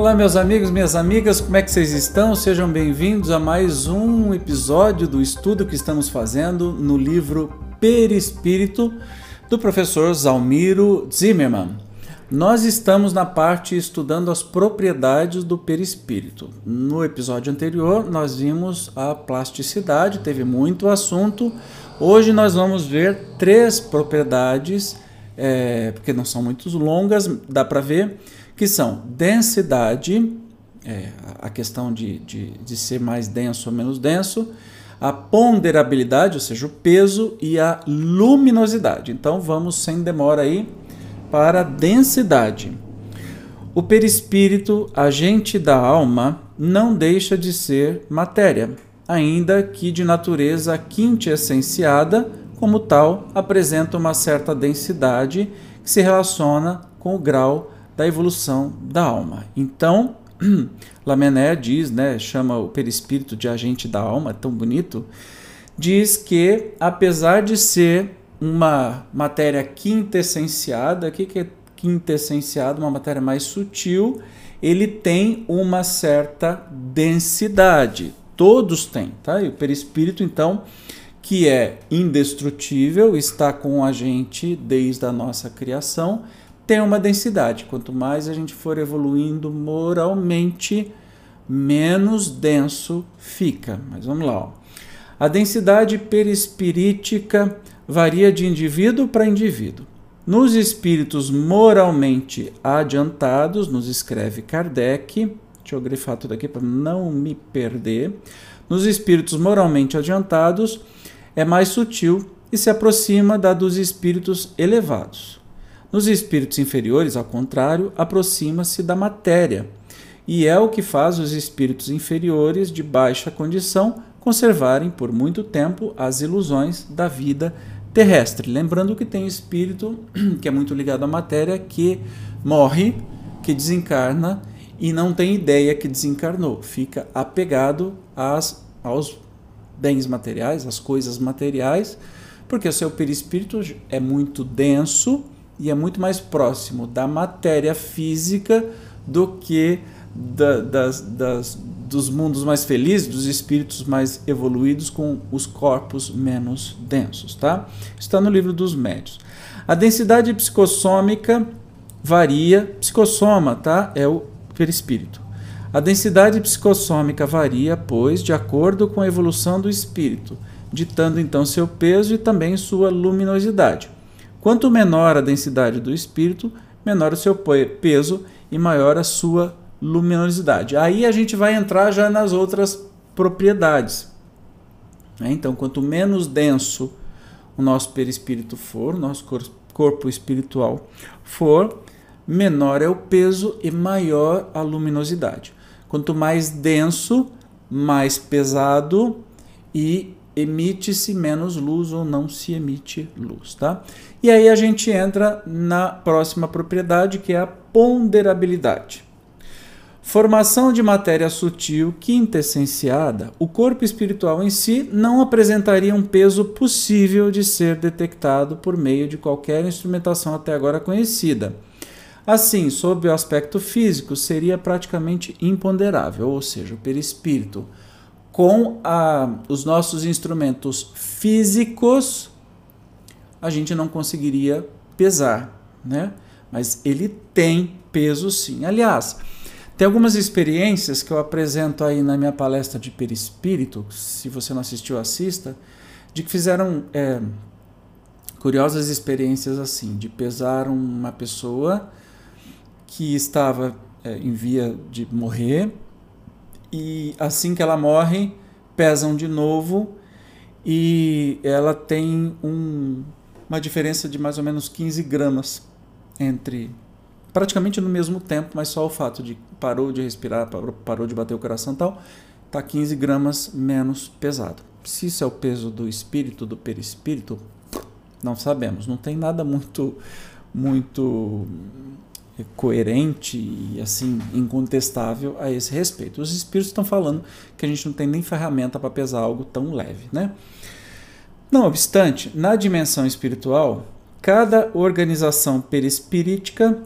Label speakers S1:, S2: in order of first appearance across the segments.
S1: Olá, meus amigos, minhas amigas, como é que vocês estão? Sejam bem-vindos a mais um episódio do estudo que estamos fazendo no livro Perispírito do professor Zalmiro Zimmermann. Nós estamos na parte estudando as propriedades do perispírito. No episódio anterior, nós vimos a plasticidade, teve muito assunto. Hoje nós vamos ver três propriedades, é, porque não são muito longas, dá para ver que são densidade, é, a questão de, de, de ser mais denso ou menos denso, a ponderabilidade, ou seja, o peso, e a luminosidade. Então vamos sem demora aí para a densidade. O perispírito, agente da alma, não deixa de ser matéria, ainda que de natureza quintessenciada, como tal, apresenta uma certa densidade que se relaciona com o grau da evolução da alma. Então, Lamené diz, né, chama o perispírito de agente da alma, tão bonito, diz que apesar de ser uma matéria quintessenciada, o que, que é quintessenciado? Uma matéria mais sutil, ele tem uma certa densidade. Todos têm, tá? E o perispírito, então, que é indestrutível, está com a gente desde a nossa criação, tem uma densidade. Quanto mais a gente for evoluindo moralmente, menos denso fica. Mas vamos lá. Ó. A densidade perispirítica varia de indivíduo para indivíduo. Nos espíritos moralmente adiantados, nos escreve Kardec, deixa eu grifar tudo aqui para não me perder. Nos espíritos moralmente adiantados, é mais sutil e se aproxima da dos espíritos elevados. Nos espíritos inferiores, ao contrário, aproxima-se da matéria, e é o que faz os espíritos inferiores de baixa condição conservarem por muito tempo as ilusões da vida terrestre. Lembrando que tem espírito que é muito ligado à matéria que morre, que desencarna e não tem ideia que desencarnou, fica apegado às, aos bens materiais, às coisas materiais, porque o seu perispírito é muito denso e é muito mais próximo da matéria física do que da, das, das, dos mundos mais felizes, dos espíritos mais evoluídos com os corpos menos densos, tá? Está no livro dos médios. A densidade psicossômica varia, psicossoma, tá? É o perispírito. A densidade psicossômica varia, pois, de acordo com a evolução do espírito, ditando então seu peso e também sua luminosidade. Quanto menor a densidade do espírito, menor o seu peso e maior a sua luminosidade. Aí a gente vai entrar já nas outras propriedades. Né? Então, quanto menos denso o nosso perispírito for, o nosso corpo espiritual for, menor é o peso e maior a luminosidade. Quanto mais denso, mais pesado e emite-se menos luz ou não se emite luz, tá? E aí a gente entra na próxima propriedade que é a ponderabilidade. Formação de matéria sutil quintessenciada, o corpo espiritual em si não apresentaria um peso possível de ser detectado por meio de qualquer instrumentação até agora conhecida. Assim, sob o aspecto físico, seria praticamente imponderável, ou seja, o perispírito com a, os nossos instrumentos físicos, a gente não conseguiria pesar, né? Mas ele tem peso sim. Aliás, tem algumas experiências que eu apresento aí na minha palestra de perispírito, se você não assistiu, assista, de que fizeram é, curiosas experiências assim, de pesar uma pessoa que estava é, em via de morrer e assim que ela morre, pesam de novo e ela tem um, uma diferença de mais ou menos 15 gramas entre praticamente no mesmo tempo, mas só o fato de parou de respirar, parou, de bater o coração tal, tá 15 gramas menos pesado. Se isso é o peso do espírito, do perispírito, não sabemos. Não tem nada muito muito coerente e assim incontestável a esse respeito. Os espíritos estão falando que a gente não tem nem ferramenta para pesar algo tão leve, né? Não obstante, na dimensão espiritual, cada organização perispirítica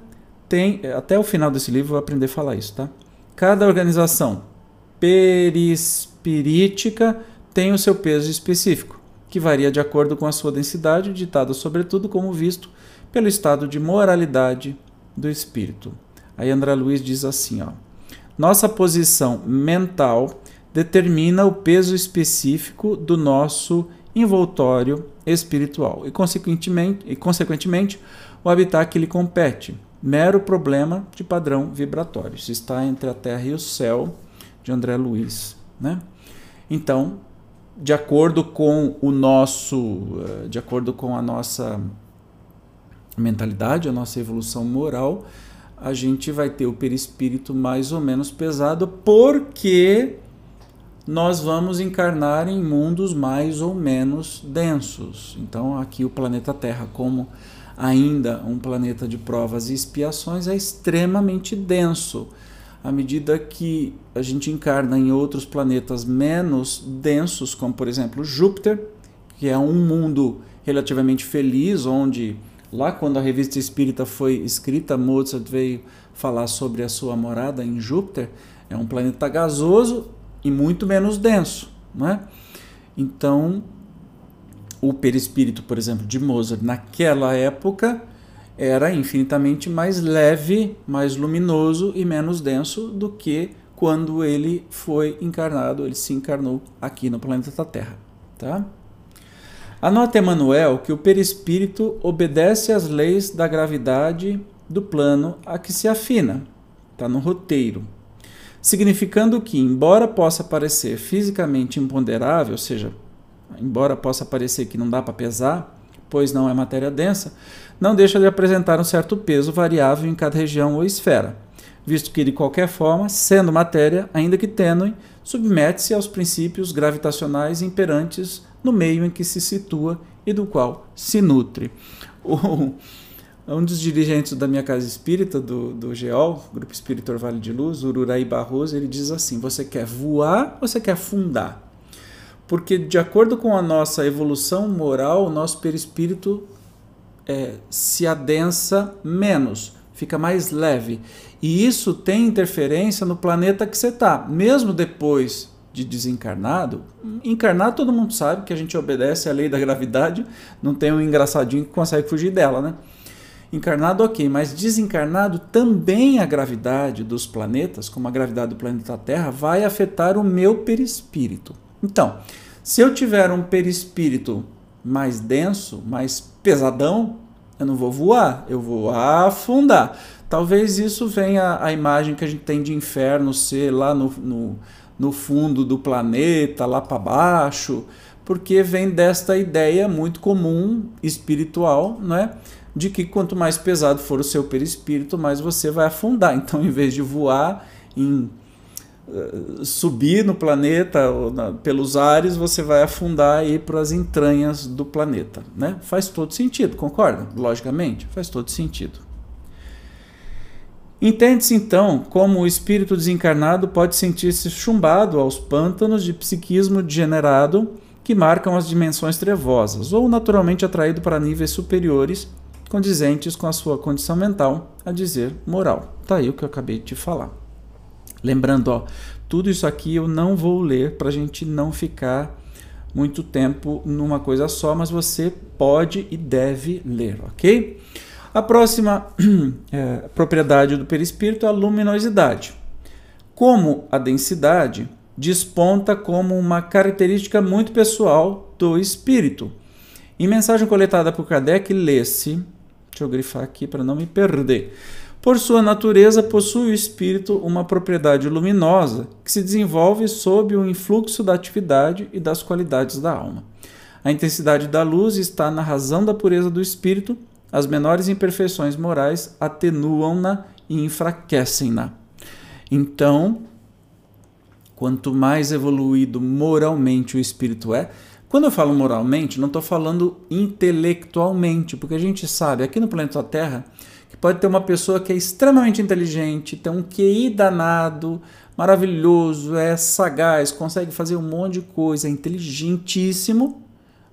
S1: tem, até o final desse livro eu vou aprender a falar isso, tá? Cada organização perispirítica tem o seu peso específico, que varia de acordo com a sua densidade, ditada sobretudo como visto pelo estado de moralidade do espírito. Aí André Luiz diz assim, ó: Nossa posição mental determina o peso específico do nosso envoltório espiritual e consequentemente, e consequentemente o habitat que lhe compete, mero problema de padrão vibratório. Isso está entre a terra e o céu de André Luiz, né? Então, de acordo com o nosso, eh, de acordo com a nossa mentalidade, a nossa evolução moral, a gente vai ter o perispírito mais ou menos pesado, porque nós vamos encarnar em mundos mais ou menos densos. Então, aqui o planeta Terra, como ainda um planeta de provas e expiações, é extremamente denso. À medida que a gente encarna em outros planetas menos densos, como por exemplo Júpiter, que é um mundo relativamente feliz, onde Lá, quando a revista espírita foi escrita, Mozart veio falar sobre a sua morada em Júpiter. É um planeta gasoso e muito menos denso. Não é? Então, o perispírito, por exemplo, de Mozart, naquela época, era infinitamente mais leve, mais luminoso e menos denso do que quando ele foi encarnado, ele se encarnou aqui no planeta Terra. Tá? Anota Emmanuel que o perispírito obedece às leis da gravidade do plano a que se afina. Está no roteiro. Significando que, embora possa parecer fisicamente imponderável, ou seja, embora possa parecer que não dá para pesar, pois não é matéria densa, não deixa de apresentar um certo peso variável em cada região ou esfera, visto que, de qualquer forma, sendo matéria, ainda que tênue, submete-se aos princípios gravitacionais imperantes no meio em que se situa e do qual se nutre. O, um dos dirigentes da minha casa espírita, do, do GEOL, Grupo Espírita Vale de Luz, Ururaí Barroso, ele diz assim: você quer voar ou você quer afundar? Porque, de acordo com a nossa evolução moral, o nosso perispírito é, se adensa menos, fica mais leve. E isso tem interferência no planeta que você está. Mesmo depois de desencarnado, encarnado todo mundo sabe que a gente obedece à lei da gravidade, não tem um engraçadinho que consegue fugir dela, né? Encarnado, ok, mas desencarnado também a gravidade dos planetas, como a gravidade do planeta Terra, vai afetar o meu perispírito. Então, se eu tiver um perispírito mais denso, mais pesadão, eu não vou voar, eu vou afundar. Talvez isso venha a imagem que a gente tem de inferno ser lá no, no no fundo do planeta, lá para baixo, porque vem desta ideia muito comum espiritual, né? De que quanto mais pesado for o seu perispírito, mais você vai afundar. Então, em vez de voar em uh, subir no planeta na, pelos ares, você vai afundar aí para as entranhas do planeta, né? Faz todo sentido, concorda? Logicamente, faz todo sentido. Entende-se então como o espírito desencarnado pode sentir-se chumbado aos pântanos de psiquismo degenerado que marcam as dimensões trevosas, ou naturalmente atraído para níveis superiores, condizentes com a sua condição mental, a dizer, moral. Tá aí o que eu acabei de falar. Lembrando, ó, tudo isso aqui eu não vou ler para a gente não ficar muito tempo numa coisa só, mas você pode e deve ler, ok? A próxima é, propriedade do perispírito é a luminosidade. Como a densidade desponta como uma característica muito pessoal do espírito. Em mensagem coletada por Kardec, lê-se, deixa eu grifar aqui para não me perder. Por sua natureza, possui o espírito uma propriedade luminosa que se desenvolve sob o influxo da atividade e das qualidades da alma. A intensidade da luz está na razão da pureza do espírito as menores imperfeições morais atenuam-na e enfraquecem-na. Então, quanto mais evoluído moralmente o espírito é, quando eu falo moralmente, não estou falando intelectualmente, porque a gente sabe aqui no planeta Terra que pode ter uma pessoa que é extremamente inteligente, tem um QI danado, maravilhoso, é sagaz, consegue fazer um monte de coisa, é inteligentíssimo,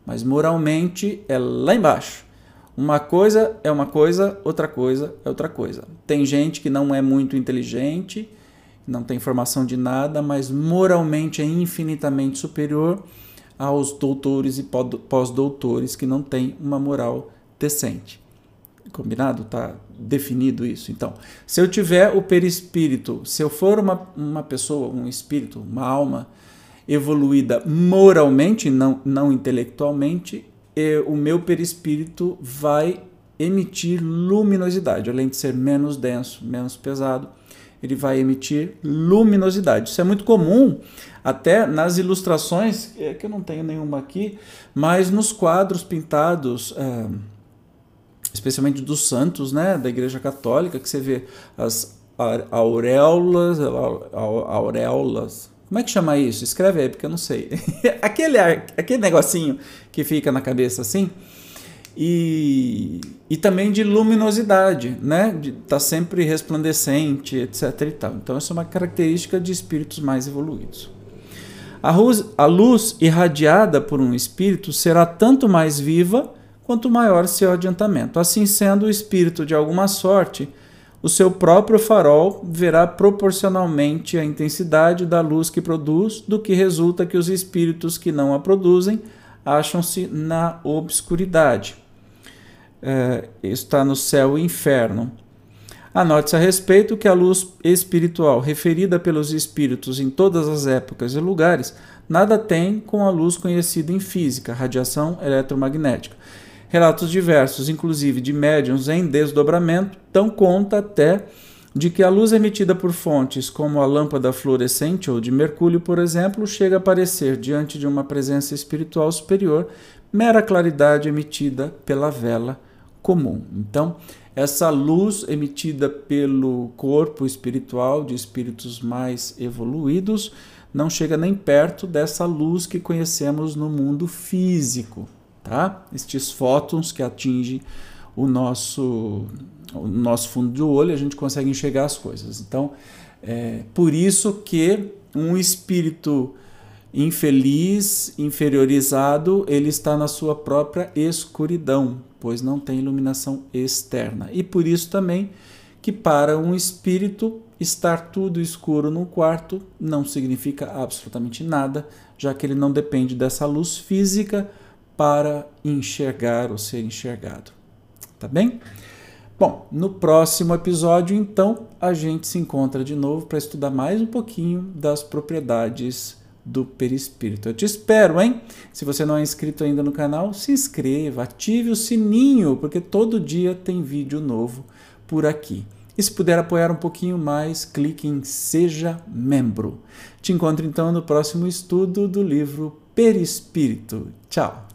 S1: mas moralmente é lá embaixo. Uma coisa é uma coisa, outra coisa é outra coisa. Tem gente que não é muito inteligente não tem formação de nada, mas moralmente é infinitamente superior aos doutores e pós-doutores que não têm uma moral decente. Combinado? Tá definido isso. Então, se eu tiver o perispírito, se eu for uma, uma pessoa, um espírito, uma alma evoluída moralmente, não, não intelectualmente, o meu perispírito vai emitir luminosidade, além de ser menos denso, menos pesado, ele vai emitir luminosidade. Isso é muito comum até nas ilustrações, é que eu não tenho nenhuma aqui, mas nos quadros pintados, é, especialmente dos santos, né, da Igreja Católica, que você vê as auréolas, auréolas, como é que chama isso? Escreve aí, porque eu não sei. aquele, aquele negocinho que fica na cabeça assim, e, e também de luminosidade, né? Estar tá sempre resplandecente, etc. E tal. Então, essa é uma característica de espíritos mais evoluídos. A luz, a luz irradiada por um espírito será tanto mais viva quanto maior seu adiantamento. Assim sendo, o espírito, de alguma sorte, o seu próprio farol verá proporcionalmente a intensidade da luz que produz, do que resulta que os espíritos que não a produzem acham-se na obscuridade. É, está no céu e inferno. Anote-se a respeito que a luz espiritual referida pelos espíritos em todas as épocas e lugares nada tem com a luz conhecida em física, radiação eletromagnética. Relatos diversos, inclusive de médiums em desdobramento, dão conta até de que a luz emitida por fontes como a lâmpada fluorescente ou de mercúrio, por exemplo, chega a aparecer diante de uma presença espiritual superior, mera claridade emitida pela vela comum. Então, essa luz emitida pelo corpo espiritual de espíritos mais evoluídos não chega nem perto dessa luz que conhecemos no mundo físico, tá? Estes fótons que atingem o nosso o nosso fundo do olho, a gente consegue enxergar as coisas. Então, é por isso que um espírito infeliz, inferiorizado, ele está na sua própria escuridão, pois não tem iluminação externa. E por isso também que para um espírito estar tudo escuro num quarto não significa absolutamente nada, já que ele não depende dessa luz física para enxergar ou ser enxergado. Tá bem? Bom, no próximo episódio, então, a gente se encontra de novo para estudar mais um pouquinho das propriedades do perispírito. Eu te espero, hein? Se você não é inscrito ainda no canal, se inscreva, ative o sininho, porque todo dia tem vídeo novo por aqui. E se puder apoiar um pouquinho mais, clique em Seja Membro. Te encontro então no próximo estudo do livro Perispírito. Tchau!